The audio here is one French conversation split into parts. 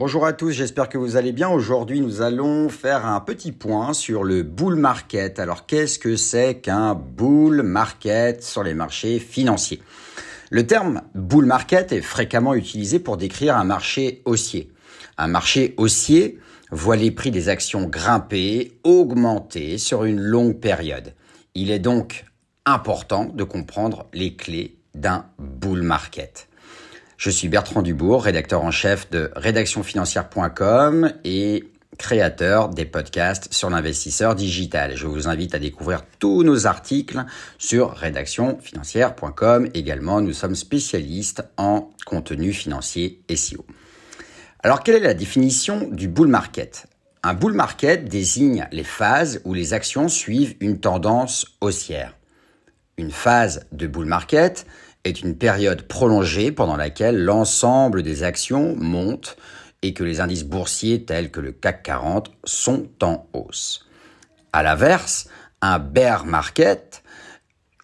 Bonjour à tous, j'espère que vous allez bien. Aujourd'hui, nous allons faire un petit point sur le bull market. Alors, qu'est-ce que c'est qu'un bull market sur les marchés financiers? Le terme bull market est fréquemment utilisé pour décrire un marché haussier. Un marché haussier voit les prix des actions grimper, augmenter sur une longue période. Il est donc important de comprendre les clés d'un bull market. Je suis Bertrand Dubourg, rédacteur en chef de rédactionfinancière.com et créateur des podcasts sur l'investisseur digital. Je vous invite à découvrir tous nos articles sur rédactionfinancière.com. Également, nous sommes spécialistes en contenu financier SEO. Alors, quelle est la définition du bull market? Un bull market désigne les phases où les actions suivent une tendance haussière. Une phase de bull market est une période prolongée pendant laquelle l'ensemble des actions montent et que les indices boursiers tels que le CAC 40 sont en hausse. À l'inverse, un bear market,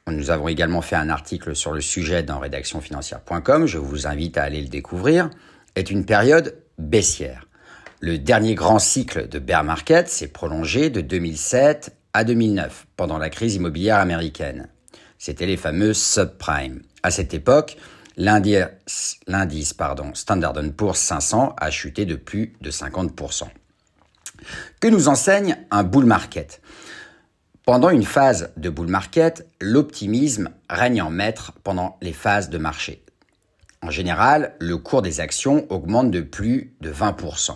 nous avons également fait un article sur le sujet dans rédactionfinancière.com, je vous invite à aller le découvrir, est une période baissière. Le dernier grand cycle de bear market s'est prolongé de 2007 à 2009, pendant la crise immobilière américaine. C'était les fameux subprimes. À cette époque, l'indice Standard Poor's 500 a chuté de plus de 50%. Que nous enseigne un bull market? Pendant une phase de bull market, l'optimisme règne en maître pendant les phases de marché. En général, le cours des actions augmente de plus de 20%.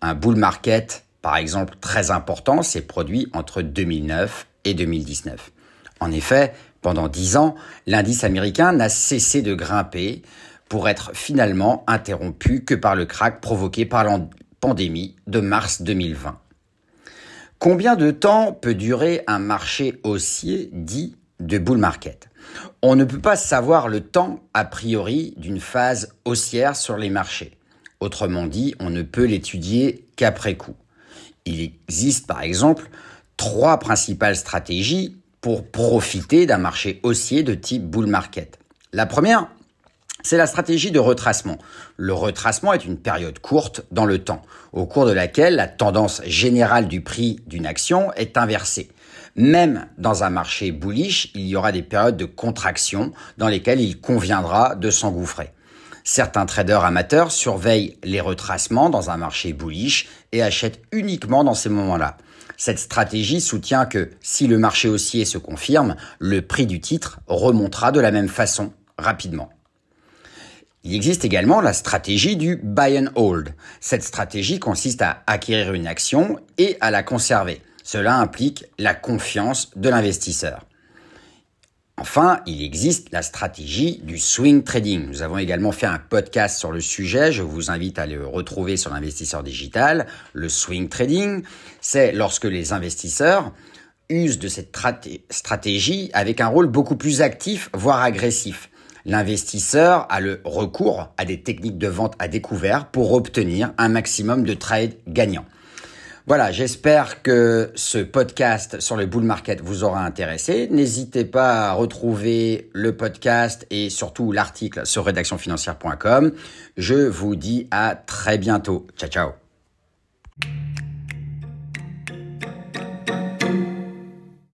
Un bull market, par exemple, très important, s'est produit entre 2009 et 2019. En effet, pendant dix ans, l'indice américain n'a cessé de grimper pour être finalement interrompu que par le krach provoqué par la pandémie de mars 2020. Combien de temps peut durer un marché haussier dit de bull market? On ne peut pas savoir le temps a priori d'une phase haussière sur les marchés. Autrement dit, on ne peut l'étudier qu'après coup. Il existe par exemple trois principales stratégies pour profiter d'un marché haussier de type bull market. La première, c'est la stratégie de retracement. Le retracement est une période courte dans le temps, au cours de laquelle la tendance générale du prix d'une action est inversée. Même dans un marché bullish, il y aura des périodes de contraction dans lesquelles il conviendra de s'engouffrer. Certains traders amateurs surveillent les retracements dans un marché bullish et achètent uniquement dans ces moments-là. Cette stratégie soutient que si le marché haussier se confirme, le prix du titre remontera de la même façon rapidement. Il existe également la stratégie du buy and hold. Cette stratégie consiste à acquérir une action et à la conserver. Cela implique la confiance de l'investisseur. Enfin, il existe la stratégie du swing trading. Nous avons également fait un podcast sur le sujet. Je vous invite à le retrouver sur l'investisseur digital. Le swing trading, c'est lorsque les investisseurs usent de cette stratégie avec un rôle beaucoup plus actif, voire agressif. L'investisseur a le recours à des techniques de vente à découvert pour obtenir un maximum de trades gagnants. Voilà, j'espère que ce podcast sur le bull market vous aura intéressé. N'hésitez pas à retrouver le podcast et surtout l'article sur rédactionfinancière.com. Je vous dis à très bientôt. Ciao ciao.